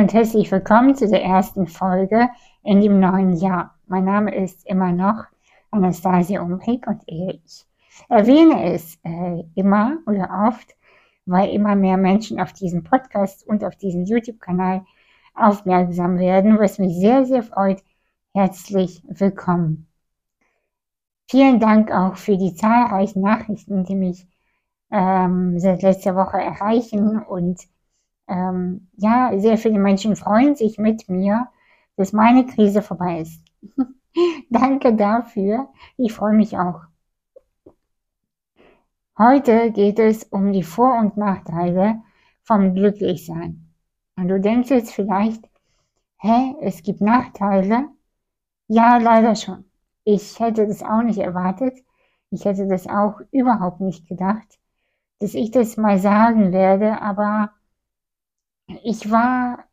und herzlich willkommen zu der ersten Folge in dem neuen Jahr. Mein Name ist immer noch Anastasia Umrig und ich erwähne es äh, immer oder oft, weil immer mehr Menschen auf diesen Podcast und auf diesen YouTube-Kanal aufmerksam werden, was mich sehr, sehr freut. Herzlich willkommen. Vielen Dank auch für die zahlreichen Nachrichten, die mich ähm, seit letzter Woche erreichen und ähm, ja, sehr viele Menschen freuen sich mit mir, dass meine Krise vorbei ist. Danke dafür. Ich freue mich auch. Heute geht es um die Vor- und Nachteile vom Glücklichsein. Und du denkst jetzt vielleicht, hä, es gibt Nachteile? Ja, leider schon. Ich hätte das auch nicht erwartet. Ich hätte das auch überhaupt nicht gedacht, dass ich das mal sagen werde, aber ich war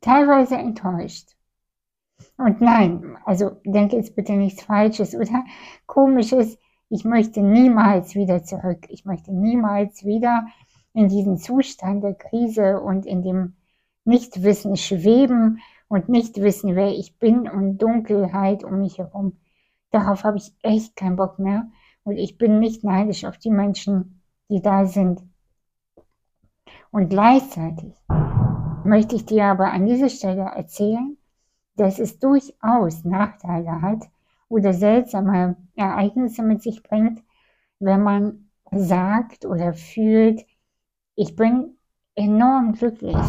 teilweise enttäuscht. Und nein, also denke jetzt bitte nichts Falsches oder Komisches. Ich möchte niemals wieder zurück. Ich möchte niemals wieder in diesen Zustand der Krise und in dem Nichtwissen schweben und nicht wissen, wer ich bin und Dunkelheit um mich herum. Darauf habe ich echt keinen Bock mehr. Und ich bin nicht neidisch auf die Menschen, die da sind. Und gleichzeitig möchte ich dir aber an dieser Stelle erzählen, dass es durchaus Nachteile hat oder seltsame Ereignisse mit sich bringt, wenn man sagt oder fühlt, ich bin enorm glücklich.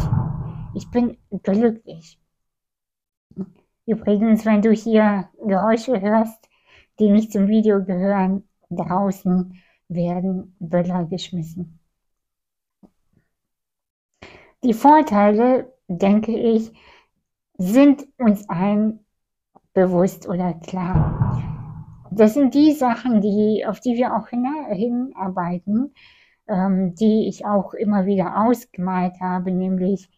Ich bin glücklich. Übrigens, wenn du hier Geräusche hörst, die nicht zum Video gehören, draußen werden Böller geschmissen. Die Vorteile, denke ich, sind uns allen bewusst oder klar. Das sind die Sachen, die, auf die wir auch hinarbeiten, ähm, die ich auch immer wieder ausgemalt habe, nämlich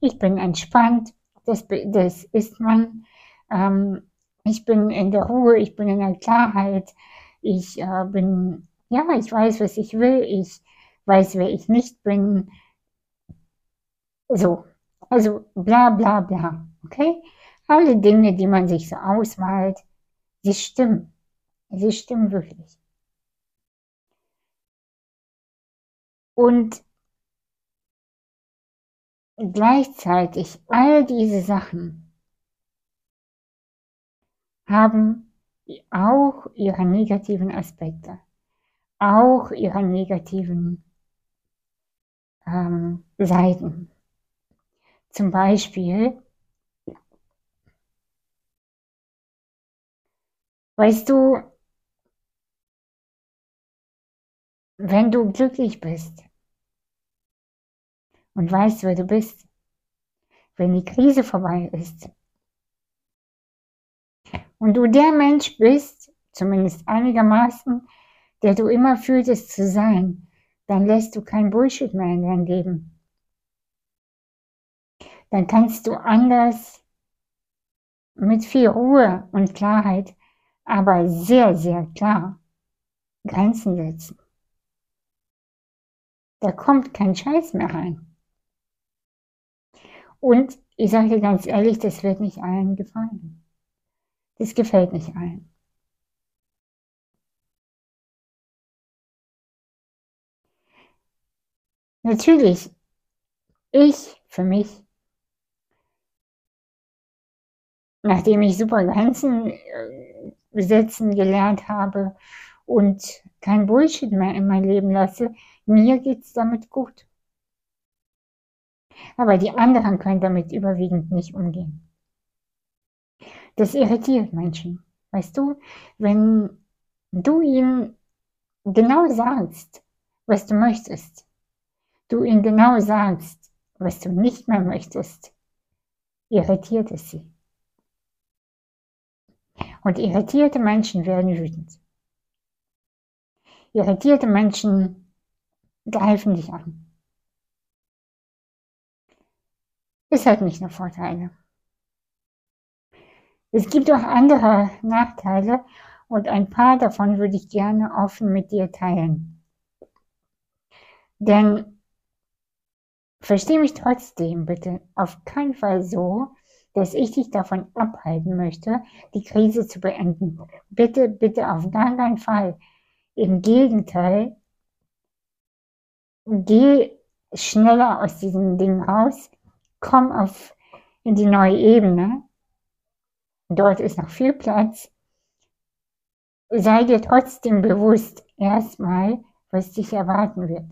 ich bin entspannt, das, das ist man, ähm, ich bin in der Ruhe, ich bin in der Klarheit, ich äh, bin, ja, ich weiß, was ich will, ich weiß, wer ich nicht bin, so, also bla bla bla. Okay? Alle Dinge, die man sich so ausmalt, sie stimmen. Sie stimmen wirklich. Und gleichzeitig all diese Sachen haben auch ihre negativen Aspekte, auch ihre negativen ähm, Seiten. Zum Beispiel, weißt du, wenn du glücklich bist und weißt, wer du bist, wenn die Krise vorbei ist und du der Mensch bist, zumindest einigermaßen, der du immer fühltest zu sein, dann lässt du kein Bullshit mehr in dein Leben dann kannst du anders mit viel Ruhe und Klarheit, aber sehr, sehr klar Grenzen setzen. Da kommt kein Scheiß mehr rein. Und ich sage dir ganz ehrlich, das wird nicht allen gefallen. Das gefällt nicht allen. Natürlich, ich für mich nachdem ich super Grenzen äh, setzen gelernt habe und kein Bullshit mehr in mein Leben lasse, mir geht's damit gut. Aber die anderen können damit überwiegend nicht umgehen. Das irritiert Menschen. Weißt du, wenn du ihnen genau sagst, was du möchtest, du ihnen genau sagst, was du nicht mehr möchtest, irritiert es sie. Und irritierte Menschen werden wütend. Irritierte Menschen greifen dich an. Es hat nicht nur Vorteile. Es gibt auch andere Nachteile und ein paar davon würde ich gerne offen mit dir teilen. Denn Versteh mich trotzdem bitte auf keinen Fall so, dass ich dich davon abhalten möchte, die Krise zu beenden. Bitte, bitte auf gar keinen Fall. Im Gegenteil, geh schneller aus diesem Ding raus, komm auf in die neue Ebene. Dort ist noch viel Platz. Sei dir trotzdem bewusst, erstmal, was dich erwarten wird.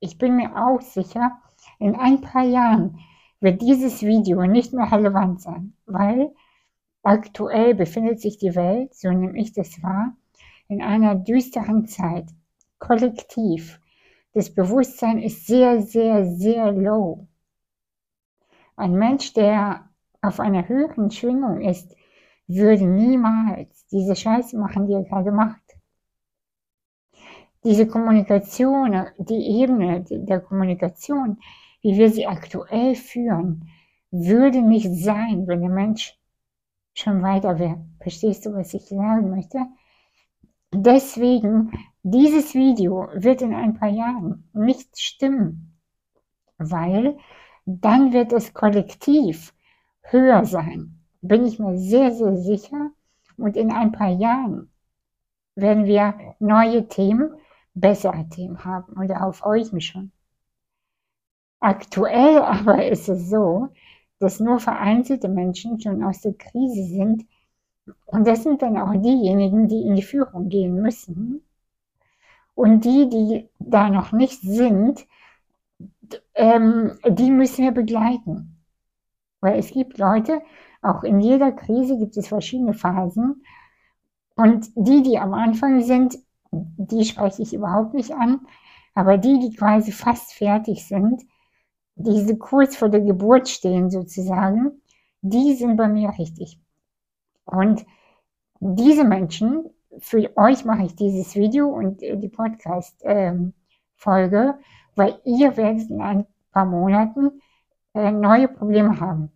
Ich bin mir auch sicher, in ein paar Jahren wird dieses Video nicht mehr relevant sein, weil aktuell befindet sich die Welt, so nehme ich das wahr, in einer düsteren Zeit. Kollektiv. Das Bewusstsein ist sehr, sehr, sehr low. Ein Mensch, der auf einer höheren Schwingung ist, würde niemals diese Scheiße machen, die er gerade macht. Diese Kommunikation, die Ebene der Kommunikation, wie wir sie aktuell führen, würde nicht sein, wenn der Mensch schon weiter wäre. Verstehst du, was ich sagen möchte? Deswegen, dieses Video wird in ein paar Jahren nicht stimmen, weil dann wird es kollektiv höher sein. Bin ich mir sehr, sehr sicher. Und in ein paar Jahren werden wir neue Themen, bessere Themen haben. Und darauf freue ich mich schon. Aktuell aber ist es so, dass nur vereinzelte Menschen schon aus der Krise sind. Und das sind dann auch diejenigen, die in die Führung gehen müssen. Und die, die da noch nicht sind, ähm, die müssen wir begleiten. Weil es gibt Leute, auch in jeder Krise gibt es verschiedene Phasen. Und die, die am Anfang sind, die spreche ich überhaupt nicht an. Aber die, die quasi fast fertig sind, diese kurz vor der Geburt stehen sozusagen, die sind bei mir richtig. Und diese Menschen, für euch mache ich dieses Video und äh, die Podcast-Folge, ähm, weil ihr werdet in ein paar Monaten äh, neue Probleme haben.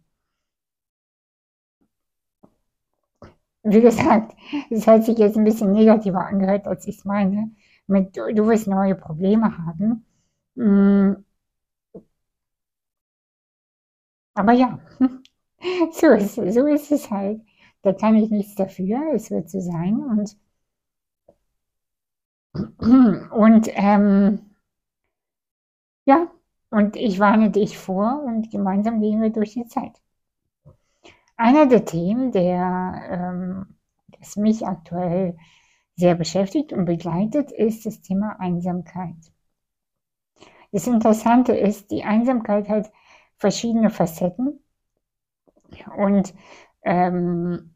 Wie gesagt, es hat sich jetzt ein bisschen negativer angehört, als ich es meine. Mit, du wirst neue Probleme haben. Mm, aber ja, so ist, so ist es halt. Da kann ich nichts dafür, es wird so sein. Und, und ähm, ja, und ich warne dich vor und gemeinsam gehen wir durch die Zeit. Einer der Themen, der ähm, das mich aktuell sehr beschäftigt und begleitet, ist das Thema Einsamkeit. Das Interessante ist, die Einsamkeit hat verschiedene Facetten. Und ähm,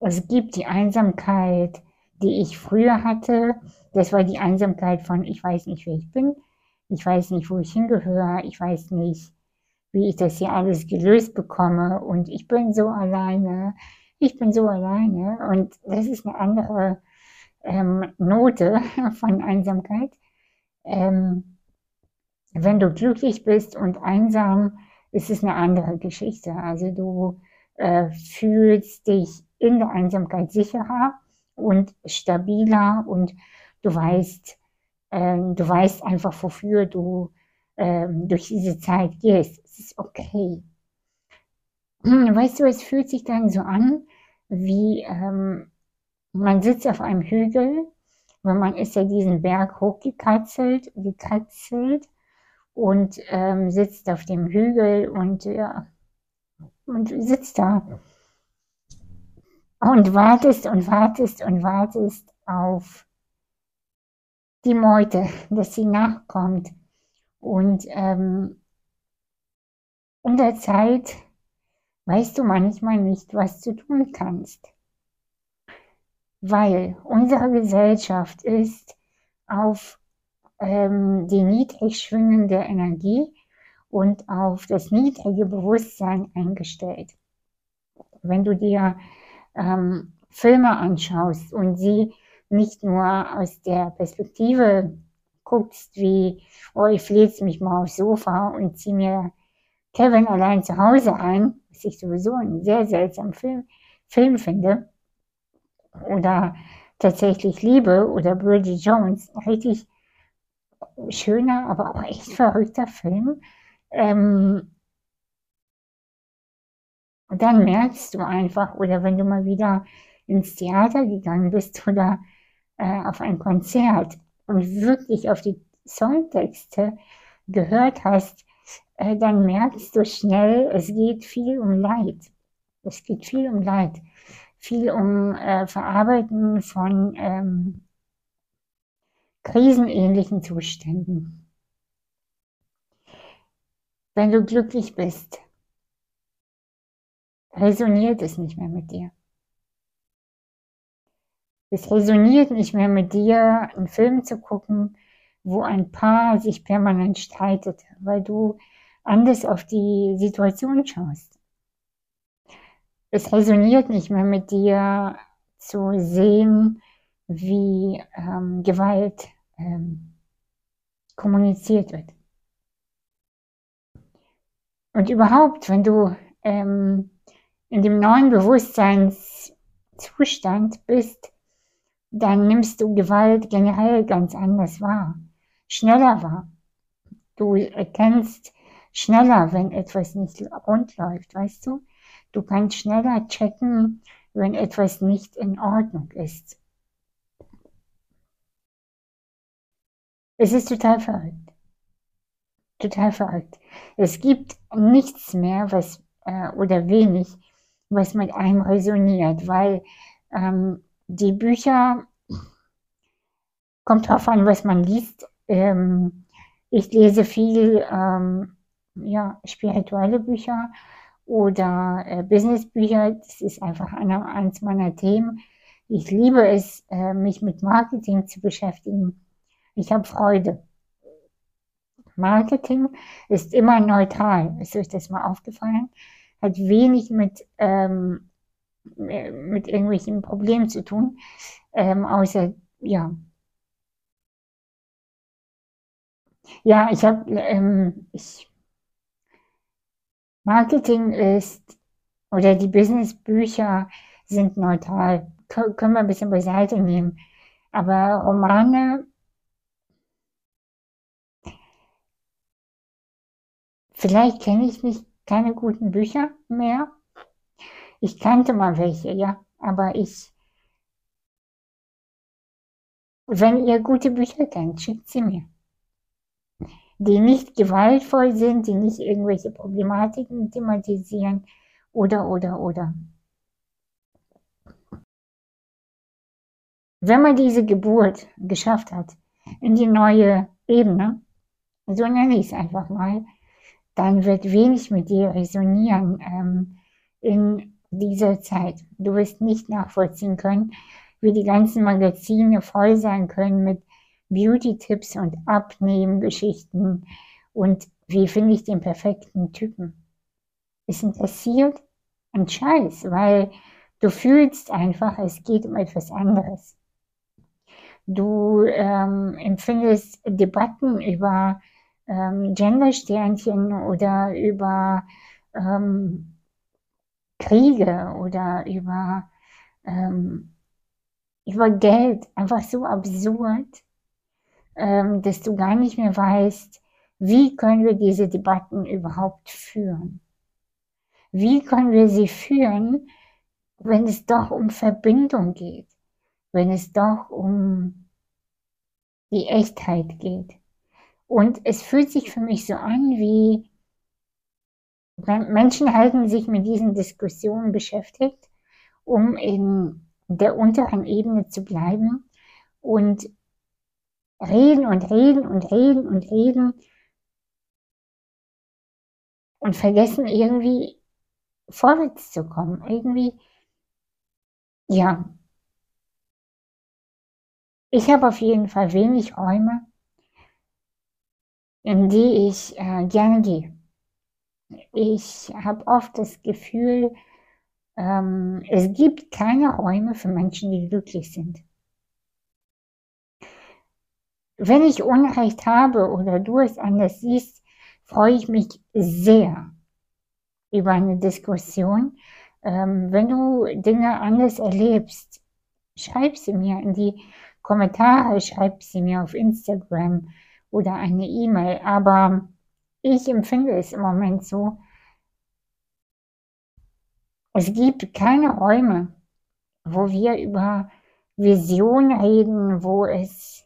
es gibt die Einsamkeit, die ich früher hatte. Das war die Einsamkeit von, ich weiß nicht, wer ich bin. Ich weiß nicht, wo ich hingehöre. Ich weiß nicht, wie ich das hier alles gelöst bekomme. Und ich bin so alleine. Ich bin so alleine. Und das ist eine andere ähm, Note von Einsamkeit. Ähm, wenn du glücklich bist und einsam, ist es eine andere Geschichte. Also du äh, fühlst dich in der Einsamkeit sicherer und stabiler und du weißt, äh, du weißt einfach, wofür du äh, durch diese Zeit gehst. Es ist okay. Hm, weißt du, es fühlt sich dann so an, wie ähm, man sitzt auf einem Hügel, weil man ist ja diesen Berg hochgekratzelt, gekratzelt und ähm, sitzt auf dem Hügel und ja, und sitzt da und wartest und wartest und wartest auf die Meute, dass sie nachkommt. Und ähm, in der Zeit weißt du manchmal nicht, was du tun kannst. Weil unsere Gesellschaft ist auf ähm, die niedrig schwingende Energie und auf das niedrige Bewusstsein eingestellt. Wenn du dir ähm, Filme anschaust und sie nicht nur aus der Perspektive guckst, wie, oh, ich fliege mich mal aufs Sofa und ziehe mir Kevin allein zu Hause ein, was ich sowieso einen sehr seltsamen Film, Film finde, oder tatsächlich liebe, oder Bridget Jones, richtig schöner, aber auch echt verrückter Film. Ähm, dann merkst du einfach, oder wenn du mal wieder ins Theater gegangen bist oder äh, auf ein Konzert und wirklich auf die Songtexte gehört hast, äh, dann merkst du schnell, es geht viel um Leid. Es geht viel um Leid, viel um äh, Verarbeiten von ähm, krisenähnlichen Zuständen. Wenn du glücklich bist, resoniert es nicht mehr mit dir. Es resoniert nicht mehr mit dir, einen Film zu gucken, wo ein Paar sich permanent streitet, weil du anders auf die Situation schaust. Es resoniert nicht mehr mit dir zu sehen, wie ähm, Gewalt ähm, kommuniziert wird. Und überhaupt, wenn du ähm, in dem neuen Bewusstseinszustand bist, dann nimmst du Gewalt generell ganz anders wahr, schneller wahr. Du erkennst schneller, wenn etwas nicht rund läuft, weißt du? Du kannst schneller checken, wenn etwas nicht in Ordnung ist. Es ist total verrückt. Total verrückt. Es gibt nichts mehr, was, äh, oder wenig, was mit einem resoniert, weil ähm, die Bücher, kommt drauf an, was man liest. Ähm, ich lese viel ähm, ja, spirituelle Bücher oder äh, Businessbücher. Das ist einfach eine, eins meiner Themen. Ich liebe es, äh, mich mit Marketing zu beschäftigen. Ich habe Freude. Marketing ist immer neutral. Ist euch das mal aufgefallen? Hat wenig mit, ähm, mit irgendwelchen Problemen zu tun, ähm, außer, ja. Ja, ich habe, ähm, ich, Marketing ist, oder die Businessbücher sind neutral. K können wir ein bisschen beiseite nehmen. Aber Romane Vielleicht kenne ich nicht keine guten Bücher mehr. Ich kannte mal welche, ja, aber ich, wenn ihr gute Bücher kennt, schickt sie mir. Die nicht gewaltvoll sind, die nicht irgendwelche Problematiken thematisieren oder, oder, oder. Wenn man diese Geburt geschafft hat in die neue Ebene, so nenne ich es einfach mal, dann wird wenig mit dir resonieren ähm, in dieser Zeit. Du wirst nicht nachvollziehen können, wie die ganzen Magazine voll sein können mit Beauty-Tipps und Abnehmen-Geschichten und wie finde ich den perfekten Typen. Es interessiert ein Scheiß, weil du fühlst einfach, es geht um etwas anderes. Du ähm, empfindest Debatten über ähm, Gendersternchen oder über ähm, Kriege oder über, ähm, über Geld einfach so absurd, ähm, dass du gar nicht mehr weißt, wie können wir diese Debatten überhaupt führen? Wie können wir sie führen, wenn es doch um Verbindung geht, wenn es doch um die Echtheit geht? Und es fühlt sich für mich so an, wie Menschen halten sich mit diesen Diskussionen beschäftigt, um in der unteren Ebene zu bleiben und reden und reden und reden und reden und vergessen irgendwie vorwärts zu kommen. Irgendwie, ja. Ich habe auf jeden Fall wenig Räume in die ich äh, gerne gehe. Ich habe oft das Gefühl, ähm, es gibt keine Räume für Menschen, die glücklich sind. Wenn ich Unrecht habe oder du es anders siehst, freue ich mich sehr über eine Diskussion. Ähm, wenn du Dinge anders erlebst, schreib sie mir in die Kommentare, schreib sie mir auf Instagram oder eine E-Mail, aber ich empfinde es im Moment so, es gibt keine Räume, wo wir über Vision reden, wo es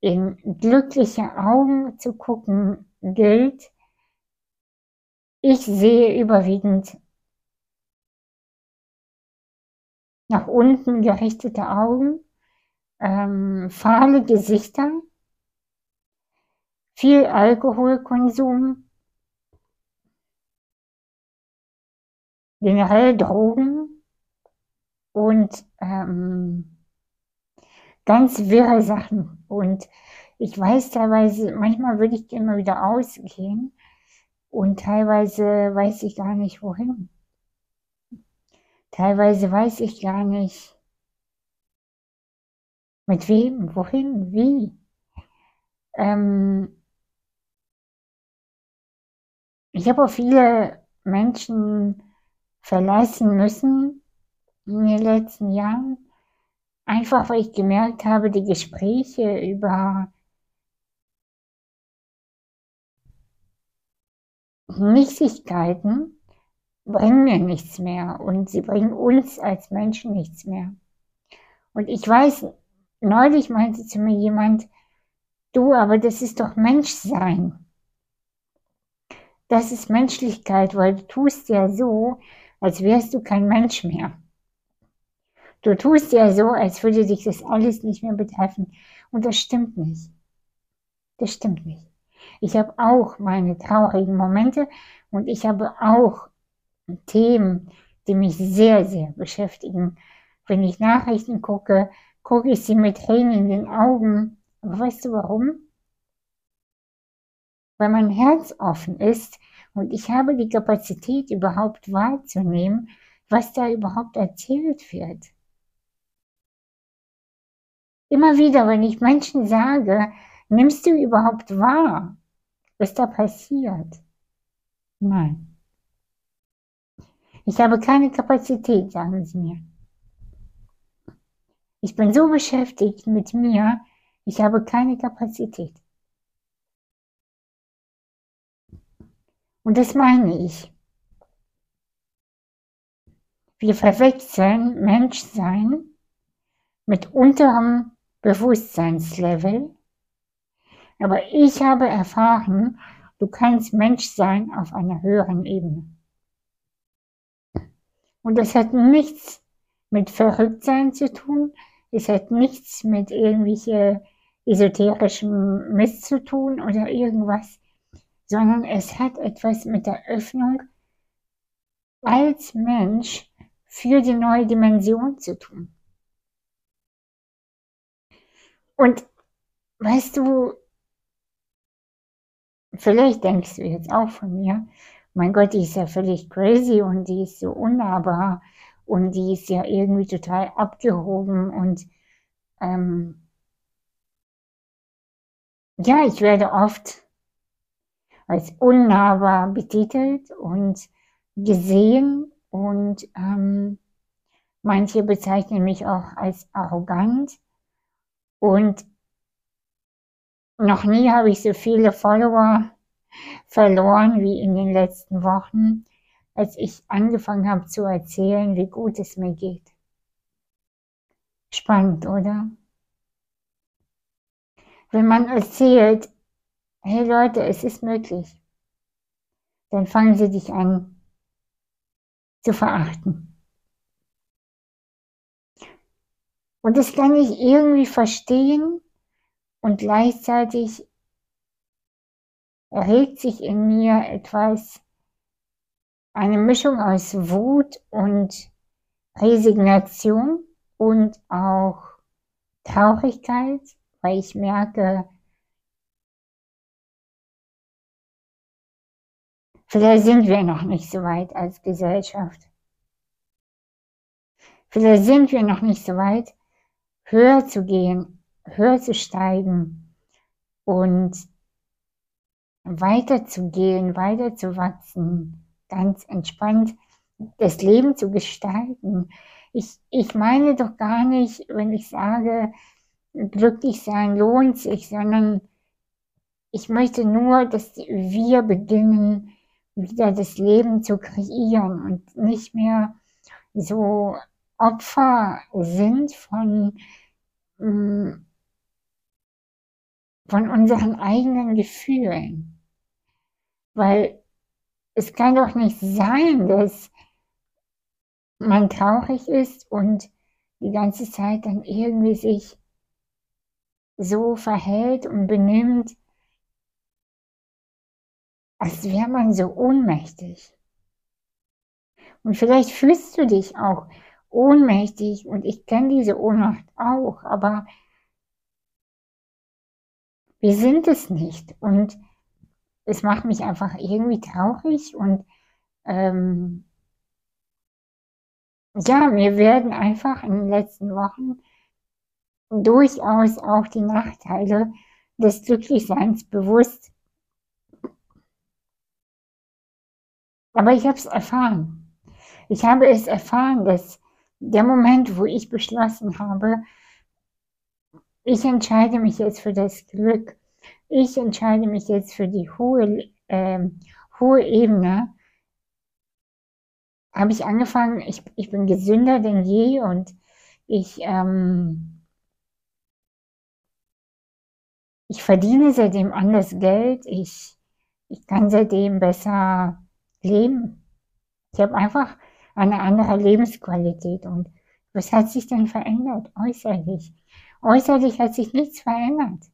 in glückliche Augen zu gucken gilt. Ich sehe überwiegend nach unten gerichtete Augen, ähm, fahle Gesichter, viel Alkoholkonsum, generell Drogen und ähm, ganz wirre Sachen. Und ich weiß teilweise, manchmal würde ich immer wieder ausgehen und teilweise weiß ich gar nicht wohin. Teilweise weiß ich gar nicht, mit wem, wohin, wie. Ähm, ich habe viele Menschen verlassen müssen in den letzten Jahren, einfach weil ich gemerkt habe, die Gespräche über Nichtigkeiten bringen mir nichts mehr und sie bringen uns als Menschen nichts mehr. Und ich weiß, neulich meinte zu mir jemand, du, aber das ist doch Menschsein. Das ist Menschlichkeit, weil du tust ja so, als wärst du kein Mensch mehr. Du tust ja so, als würde dich das alles nicht mehr betreffen. Und das stimmt nicht. Das stimmt nicht. Ich habe auch meine traurigen Momente und ich habe auch Themen, die mich sehr, sehr beschäftigen. Wenn ich Nachrichten gucke, gucke ich sie mit Tränen in den Augen. Aber weißt du warum? Weil mein Herz offen ist und ich habe die Kapazität überhaupt wahrzunehmen, was da überhaupt erzählt wird. Immer wieder, wenn ich Menschen sage, nimmst du überhaupt wahr, was da passiert? Nein. Ich habe keine Kapazität, sagen sie mir. Ich bin so beschäftigt mit mir, ich habe keine Kapazität. Und das meine ich. Wir verwechseln Menschsein mit unterem Bewusstseinslevel. Aber ich habe erfahren, du kannst Mensch sein auf einer höheren Ebene. Und das hat nichts mit Verrücktsein zu tun. Es hat nichts mit irgendwelche esoterischem Mist zu tun oder irgendwas, sondern es hat etwas mit der Öffnung als Mensch für die neue Dimension zu tun. Und weißt du, vielleicht denkst du jetzt auch von mir, mein Gott, die ist ja völlig crazy und die ist so unnahbar und die ist ja irgendwie total abgehoben und ähm, ja, ich werde oft als unnahbar betitelt und gesehen und ähm, manche bezeichnen mich auch als arrogant und noch nie habe ich so viele Follower verloren wie in den letzten Wochen, als ich angefangen habe zu erzählen, wie gut es mir geht. Spannend, oder? Wenn man erzählt, hey Leute, es ist möglich, dann fangen sie dich an zu verachten. Und das kann ich irgendwie verstehen und gleichzeitig erregt sich in mir etwas, eine Mischung aus Wut und Resignation und auch Traurigkeit, weil ich merke, vielleicht sind wir noch nicht so weit als Gesellschaft. Vielleicht sind wir noch nicht so weit, höher zu gehen, höher zu steigen und weiterzugehen, weiterzuwachsen, ganz entspannt das Leben zu gestalten. Ich, ich meine doch gar nicht, wenn ich sage, glücklich sein lohnt sich, sondern ich möchte nur, dass wir beginnen, wieder das Leben zu kreieren und nicht mehr so Opfer sind von, mm, von unseren eigenen Gefühlen. Weil es kann doch nicht sein, dass man traurig ist und die ganze Zeit dann irgendwie sich so verhält und benimmt, als wäre man so ohnmächtig. Und vielleicht fühlst du dich auch ohnmächtig und ich kenne diese Ohnmacht auch, aber wir sind es nicht und es macht mich einfach irgendwie traurig und ähm, ja, mir werden einfach in den letzten Wochen durchaus auch die Nachteile des Glücklichseins bewusst. Aber ich habe es erfahren. Ich habe es erfahren, dass der Moment, wo ich beschlossen habe, ich entscheide mich jetzt für das Glück, ich entscheide mich jetzt für die hohe, äh, hohe Ebene, habe ich angefangen, ich, ich bin gesünder denn je und ich, ähm, ich verdiene seitdem anders Geld, ich, ich kann seitdem besser leben. Ich habe einfach eine andere Lebensqualität und was hat sich denn verändert äußerlich? Äußerlich hat sich nichts verändert.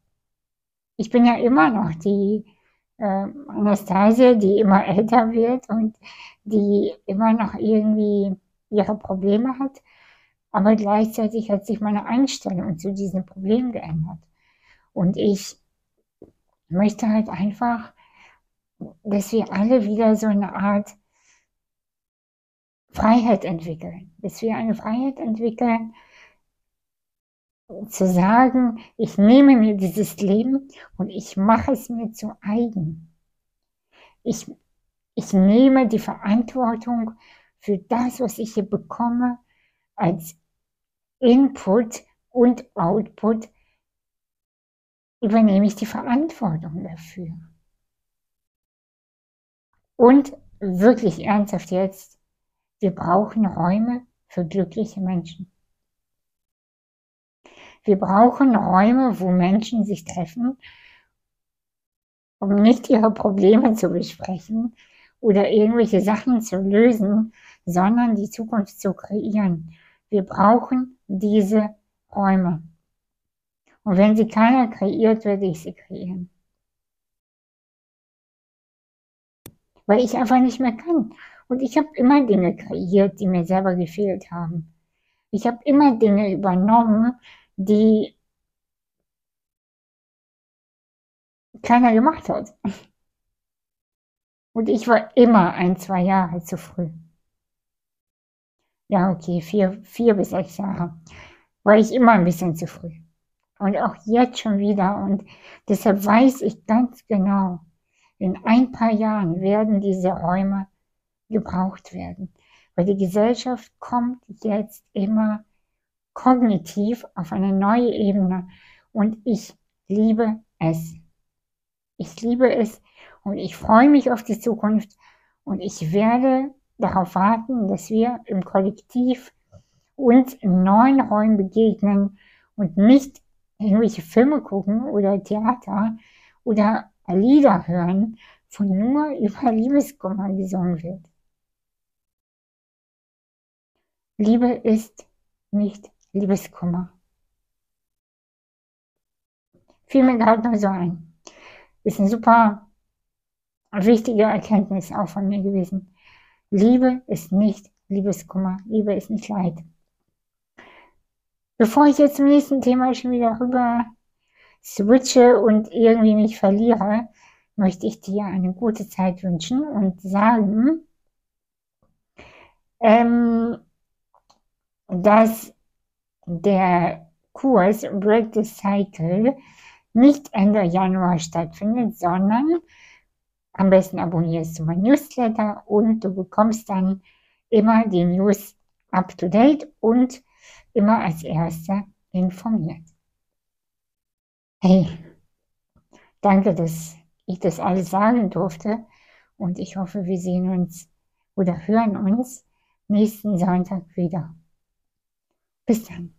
Ich bin ja immer noch die äh, Anastasia, die immer älter wird und die immer noch irgendwie ihre Probleme hat. Aber gleichzeitig hat sich meine Einstellung zu diesen Problemen geändert. Und ich möchte halt einfach, dass wir alle wieder so eine Art Freiheit entwickeln. Dass wir eine Freiheit entwickeln, zu sagen, ich nehme mir dieses Leben und ich mache es mir zu eigen. Ich, ich nehme die Verantwortung für das, was ich hier bekomme, als Input und Output, übernehme ich die Verantwortung dafür. Und wirklich ernsthaft jetzt, wir brauchen Räume für glückliche Menschen. Wir brauchen Räume, wo Menschen sich treffen, um nicht ihre Probleme zu besprechen oder irgendwelche Sachen zu lösen, sondern die Zukunft zu kreieren. Wir brauchen diese Räume. Und wenn sie keiner kreiert, werde ich sie kreieren. Weil ich einfach nicht mehr kann. Und ich habe immer Dinge kreiert, die mir selber gefehlt haben. Ich habe immer Dinge übernommen, die keiner gemacht hat. Und ich war immer ein, zwei Jahre zu früh. Ja, okay, vier, vier bis sechs Jahre. War ich immer ein bisschen zu früh. Und auch jetzt schon wieder. Und deshalb weiß ich ganz genau, in ein paar Jahren werden diese Räume gebraucht werden. Weil die Gesellschaft kommt jetzt immer kognitiv auf eine neue Ebene und ich liebe es. Ich liebe es und ich freue mich auf die Zukunft und ich werde darauf warten, dass wir im Kollektiv uns in neuen Räumen begegnen und nicht irgendwelche Filme gucken oder Theater oder Lieder hören, wo nur über Liebeskummer gesungen wird. Liebe ist nicht Liebeskummer. Fiel mir gerade nur so ein. Ist eine super wichtige Erkenntnis auch von mir gewesen. Liebe ist nicht Liebeskummer. Liebe ist nicht Leid. Bevor ich jetzt zum nächsten Thema schon wieder rüber switche und irgendwie mich verliere, möchte ich dir eine gute Zeit wünschen und sagen, ähm, dass der Kurs Break the Cycle nicht Ende Januar stattfindet, sondern am besten abonnierst du mein Newsletter und du bekommst dann immer die News up to date und immer als erster informiert. Hey, danke, dass ich das alles sagen durfte. Und ich hoffe, wir sehen uns oder hören uns nächsten Sonntag wieder. Bis dann.